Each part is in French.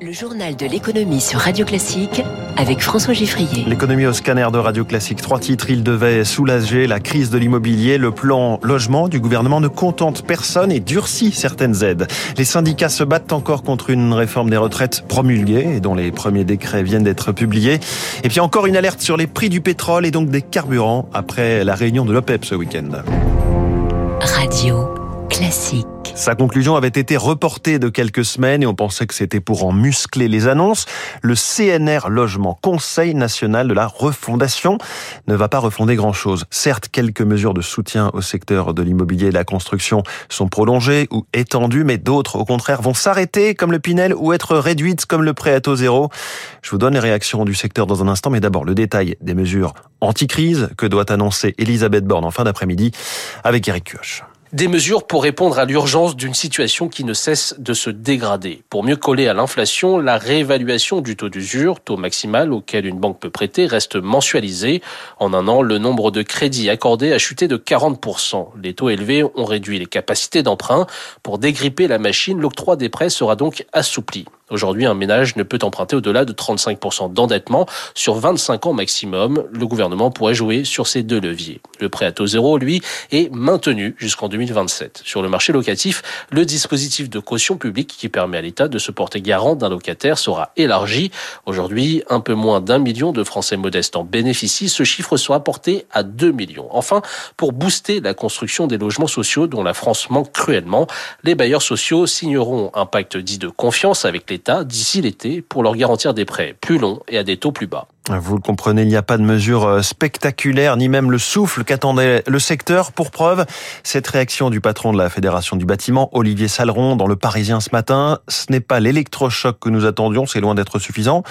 Le journal de l'économie sur Radio Classique avec François Giffrier. L'économie au scanner de Radio Classique. Trois titres. Il devait soulager la crise de l'immobilier. Le plan logement du gouvernement ne contente personne et durcit certaines aides. Les syndicats se battent encore contre une réforme des retraites promulguée et dont les premiers décrets viennent d'être publiés. Et puis encore une alerte sur les prix du pétrole et donc des carburants après la réunion de l'OPEP ce week-end. Radio Classique. Sa conclusion avait été reportée de quelques semaines et on pensait que c'était pour en muscler les annonces. Le CNR Logement, Conseil national de la refondation, ne va pas refonder grand-chose. Certes, quelques mesures de soutien au secteur de l'immobilier et de la construction sont prolongées ou étendues, mais d'autres, au contraire, vont s'arrêter comme le Pinel ou être réduites comme le prêt à taux zéro. Je vous donne les réactions du secteur dans un instant, mais d'abord le détail des mesures anti-crise que doit annoncer Elisabeth Borne en fin d'après-midi avec Eric Kioch. Des mesures pour répondre à l'urgence d'une situation qui ne cesse de se dégrader. Pour mieux coller à l'inflation, la réévaluation du taux d'usure, taux maximal auquel une banque peut prêter, reste mensualisée. En un an, le nombre de crédits accordés a chuté de 40%. Les taux élevés ont réduit les capacités d'emprunt. Pour dégripper la machine, l'octroi des prêts sera donc assoupli. Aujourd'hui, un ménage ne peut emprunter au-delà de 35% d'endettement sur 25 ans maximum. Le gouvernement pourrait jouer sur ces deux leviers. Le prêt à taux zéro, lui, est maintenu jusqu'en 2027. Sur le marché locatif, le dispositif de caution publique qui permet à l'État de se porter garant d'un locataire sera élargi. Aujourd'hui, un peu moins d'un million de Français modestes en bénéficient. Ce chiffre sera porté à 2 millions. Enfin, pour booster la construction des logements sociaux dont la France manque cruellement, les bailleurs sociaux signeront un pacte dit de confiance avec les d'ici l'été pour leur garantir des prêts plus longs et à des taux plus bas. Vous le comprenez, il n'y a pas de mesure euh, spectaculaire, ni même le souffle qu'attendait le secteur. Pour preuve, cette réaction du patron de la Fédération du bâtiment, Olivier Saleron, dans le Parisien ce matin, ce n'est pas l'électrochoc que nous attendions, c'est loin d'être suffisant.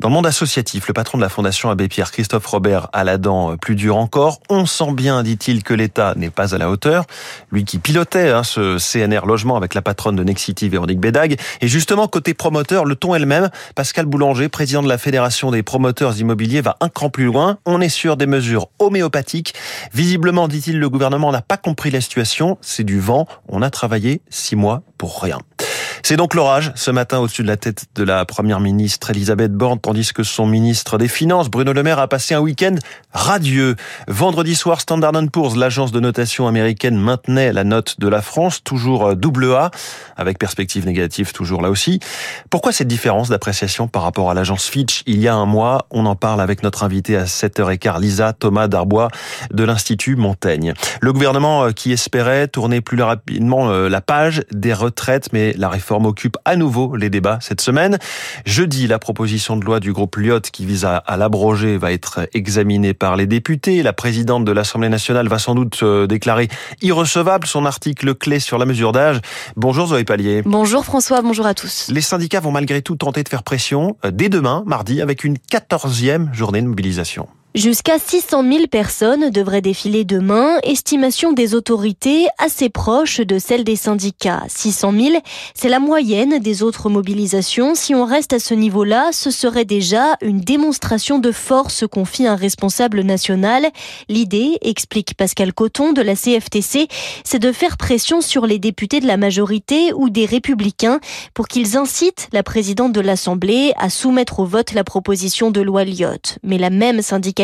Dans le monde associatif, le patron de la Fondation Abbé Pierre, Christophe Robert, a la dent euh, plus dure encore. On sent bien, dit-il, que l'État n'est pas à la hauteur. Lui qui pilotait hein, ce CNR logement avec la patronne de Nexity, Véronique Bédag. Et justement, côté promoteur, le ton elle-même, Pascal Boulanger, président de la Fédération des promoteurs immobiliers va un cran plus loin. On est sur des mesures homéopathiques. Visiblement, dit-il, le gouvernement n'a pas compris la situation. C'est du vent. On a travaillé six mois pour rien. C'est donc l'orage ce matin au-dessus de la tête de la première ministre Elisabeth Borne, tandis que son ministre des Finances, Bruno Le Maire, a passé un week-end radieux. Vendredi soir, Standard Poor's, l'agence de notation américaine, maintenait la note de la France, toujours double A, avec perspective négative toujours là aussi. Pourquoi cette différence d'appréciation par rapport à l'agence Fitch il y a un mois? On en parle avec notre invité à 7h15, Lisa Thomas Darbois de l'Institut Montaigne. Le gouvernement euh, qui espérait tourner plus rapidement euh, la page des retraites, mais la réforme occupe à nouveau les débats cette semaine. Jeudi, la proposition de loi du groupe Lyot qui vise à, l'abroger va être examinée par les députés. La présidente de l'Assemblée nationale va sans doute euh, déclarer irrecevable son article clé sur la mesure d'âge. Bonjour Zoé Pallier. Bonjour François, bonjour à tous. Les syndicats vont malgré tout tenter de faire pression euh, dès demain, mardi, avec une quatorzième journée de mobilisation. Jusqu'à 600 000 personnes devraient défiler demain, estimation des autorités assez proche de celle des syndicats. 600 000, c'est la moyenne des autres mobilisations. Si on reste à ce niveau-là, ce serait déjà une démonstration de force, confie un responsable national. L'idée, explique Pascal Coton de la CFTC, c'est de faire pression sur les députés de la majorité ou des républicains pour qu'ils incitent la présidente de l'Assemblée à soumettre au vote la proposition de loi Lyotte. Mais la même syndicale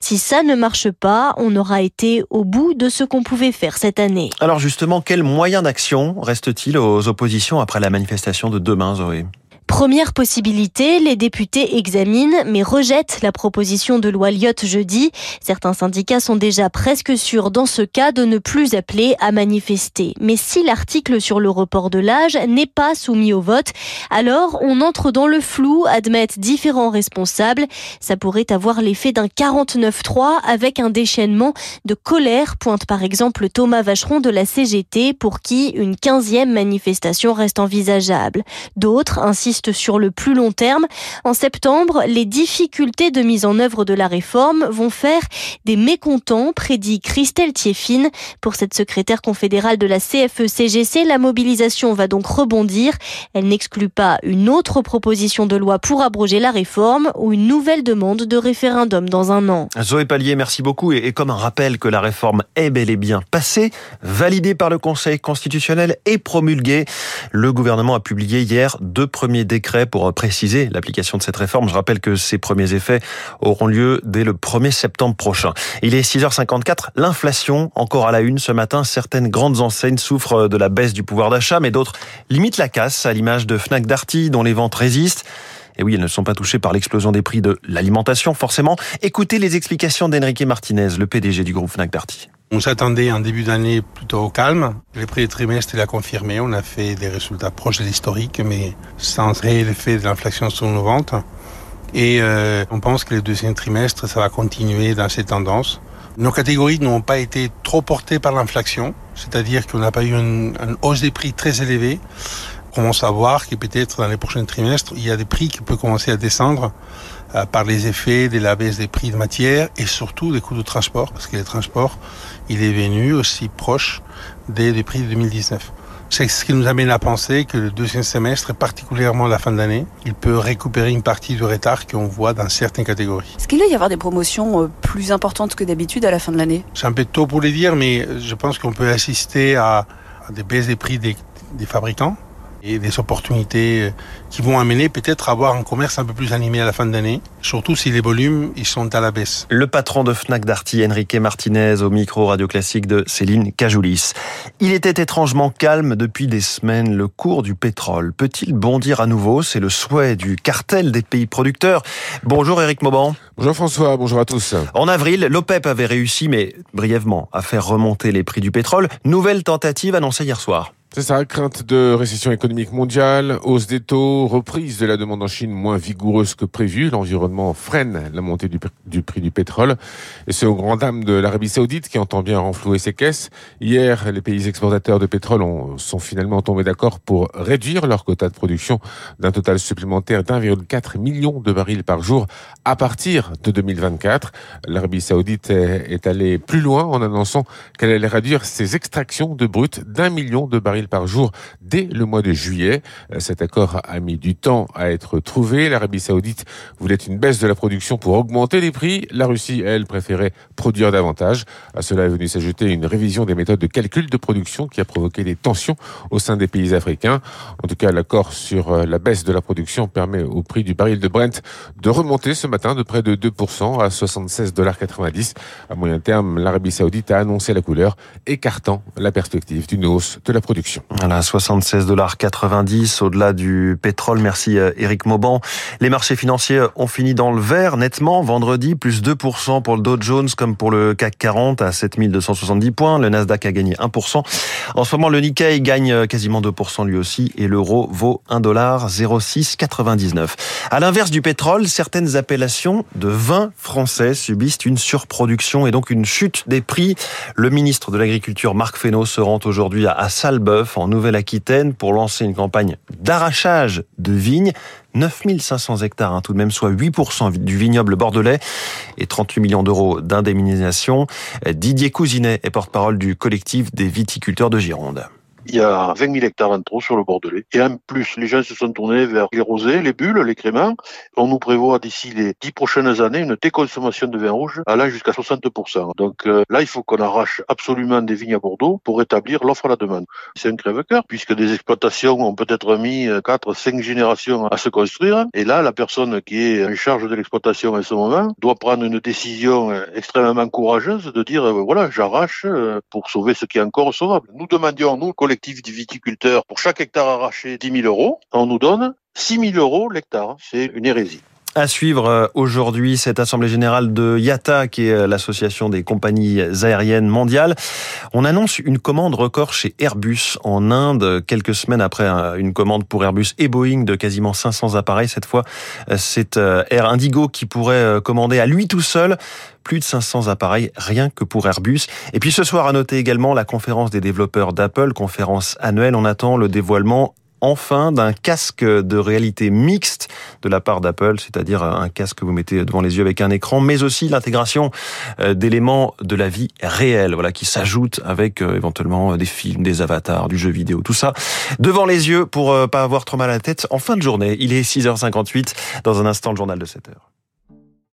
Si ça ne marche pas, on aura été au bout de ce qu'on pouvait faire cette année. Alors justement, quels moyens d'action reste-t-il aux oppositions après la manifestation de demain, Zoé? Première possibilité, les députés examinent mais rejettent la proposition de loi Lyotte jeudi. Certains syndicats sont déjà presque sûrs dans ce cas de ne plus appeler à manifester. Mais si l'article sur le report de l'âge n'est pas soumis au vote, alors on entre dans le flou, admettent différents responsables. Ça pourrait avoir l'effet d'un 49-3 avec un déchaînement de colère, pointe par exemple Thomas Vacheron de la CGT pour qui une 15e manifestation reste envisageable. D'autres insistent sur le plus long terme. En septembre, les difficultés de mise en œuvre de la réforme vont faire des mécontents, prédit Christelle Thieffine. Pour cette secrétaire confédérale de la CFE-CGC, la mobilisation va donc rebondir. Elle n'exclut pas une autre proposition de loi pour abroger la réforme ou une nouvelle demande de référendum dans un an. Zoé Pallier, merci beaucoup. Et comme un rappel que la réforme est bel et bien passée, validée par le Conseil constitutionnel et promulguée, le gouvernement a publié hier deux premiers décrets pour préciser l'application de cette réforme. Je rappelle que ces premiers effets auront lieu dès le 1er septembre prochain. Il est 6h54, l'inflation encore à la une ce matin. Certaines grandes enseignes souffrent de la baisse du pouvoir d'achat, mais d'autres limitent la casse, à l'image de Fnac Darty, dont les ventes résistent. Et oui, elles ne sont pas touchées par l'explosion des prix de l'alimentation, forcément. Écoutez les explications d'Enrique Martinez, le PDG du groupe Fnac Darty. On s'attendait en début d'année plutôt au calme. Le premier trimestre l'a confirmé. On a fait des résultats proches de l'historique, mais sans réel effet de l'inflation sur nos ventes. Et euh, on pense que le deuxième trimestre, ça va continuer dans ces tendances. Nos catégories n'ont pas été trop portées par l'inflation, c'est-à-dire qu'on n'a pas eu une, hausse des prix très élevée. On commence à voir que peut-être dans les prochains trimestres, il y a des prix qui peuvent commencer à descendre euh, par les effets de la baisse des prix de matière et surtout des coûts de transport, parce que les transports, il est venu aussi proche des, des prix de 2019. C'est ce qui nous amène à penser que le deuxième semestre, et particulièrement la fin d'année, il peut récupérer une partie du retard qu'on voit dans certaines catégories. Est-ce qu'il va y avoir des promotions plus importantes que d'habitude à la fin de l'année? C'est un peu tôt pour les dire, mais je pense qu'on peut assister à, à des baisses des prix des, des fabricants et des opportunités qui vont amener peut-être à avoir un commerce un peu plus animé à la fin de l'année, surtout si les volumes ils sont à la baisse. Le patron de Fnac Darty, Enrique Martinez, au micro radio classique de Céline Cajoulis. Il était étrangement calme depuis des semaines. Le cours du pétrole peut-il bondir à nouveau? C'est le souhait du cartel des pays producteurs. Bonjour Eric Mauban. Bonjour François, bonjour à tous. En avril, l'OPEP avait réussi, mais brièvement, à faire remonter les prix du pétrole. Nouvelle tentative annoncée hier soir. C'est ça, crainte de récession économique mondiale, hausse des taux, reprise de la demande en Chine moins vigoureuse que prévu. L'environnement freine la montée du, du, prix du pétrole. Et c'est au grand dam de l'Arabie Saoudite qui entend bien renflouer ses caisses. Hier, les pays exportateurs de pétrole ont, sont finalement tombés d'accord pour réduire leur quota de production d'un total supplémentaire d'1,4 million de barils par jour à partir de 2024. L'Arabie Saoudite est, allée plus loin en annonçant qu'elle allait réduire ses extractions de brut d'un million de barils par jour dès le mois de juillet. Cet accord a mis du temps à être trouvé. L'Arabie saoudite voulait une baisse de la production pour augmenter les prix. La Russie, elle, préférait produire davantage. À cela est venu s'ajouter une révision des méthodes de calcul de production qui a provoqué des tensions au sein des pays africains. En tout cas, l'accord sur la baisse de la production permet au prix du baril de Brent de remonter ce matin de près de 2% à 76,90 À moyen terme, l'Arabie saoudite a annoncé la couleur, écartant la perspective d'une hausse de la production. Voilà, 76 dollars 90 au-delà du pétrole. Merci Eric Mauban. Les marchés financiers ont fini dans le vert nettement vendredi, plus 2% pour le Dow Jones comme pour le CAC 40 à 7270 points. Le Nasdaq a gagné 1%. En ce moment, le Nikkei gagne quasiment 2% lui aussi et l'euro vaut 1 dollar 0,699. À l'inverse du pétrole, certaines de vins français subissent une surproduction et donc une chute des prix. Le ministre de l'Agriculture, Marc Fesneau, se rend aujourd'hui à Salbeuf, en Nouvelle-Aquitaine, pour lancer une campagne d'arrachage de vignes. 9500 hectares, hein, tout de même, soit 8% du vignoble bordelais et 38 millions d'euros d'indemnisation. Didier Cousinet est porte-parole du collectif des viticulteurs de Gironde. Il y a 20 000 hectares en trop sur le Bordelais. Et en plus, les gens se sont tournés vers les rosés, les bulles, les créments. On nous prévoit d'ici les 10 prochaines années une déconsommation de vin rouge allant jusqu'à 60%. Donc euh, là, il faut qu'on arrache absolument des vignes à Bordeaux pour rétablir l'offre à la demande. C'est un crève-cœur puisque des exploitations ont peut-être mis 4, 5 générations à se construire. Et là, la personne qui est en charge de l'exploitation à ce moment doit prendre une décision extrêmement courageuse de dire, voilà, j'arrache pour sauver ce qui est encore sauvable. Nous demandions, nous, collectif du viticulteur, pour chaque hectare arraché 10 000 euros, on nous donne 6 000 euros l'hectare. C'est une hérésie. À suivre aujourd'hui cette assemblée générale de IATA, qui est l'association des compagnies aériennes mondiales. On annonce une commande record chez Airbus en Inde, quelques semaines après une commande pour Airbus et Boeing de quasiment 500 appareils. Cette fois, c'est Air Indigo qui pourrait commander à lui tout seul plus de 500 appareils rien que pour Airbus. Et puis ce soir, à noter également la conférence des développeurs d'Apple, conférence annuelle. On attend le dévoilement enfin d'un casque de réalité mixte de la part d'Apple, c'est-à-dire un casque que vous mettez devant les yeux avec un écran, mais aussi l'intégration euh, d'éléments de la vie réelle, voilà, qui s'ajoutent avec euh, éventuellement des films, des avatars, du jeu vidéo, tout ça devant les yeux pour pas avoir trop mal à la tête en fin de journée. Il est 6h58 dans un instant le journal de 7 heures.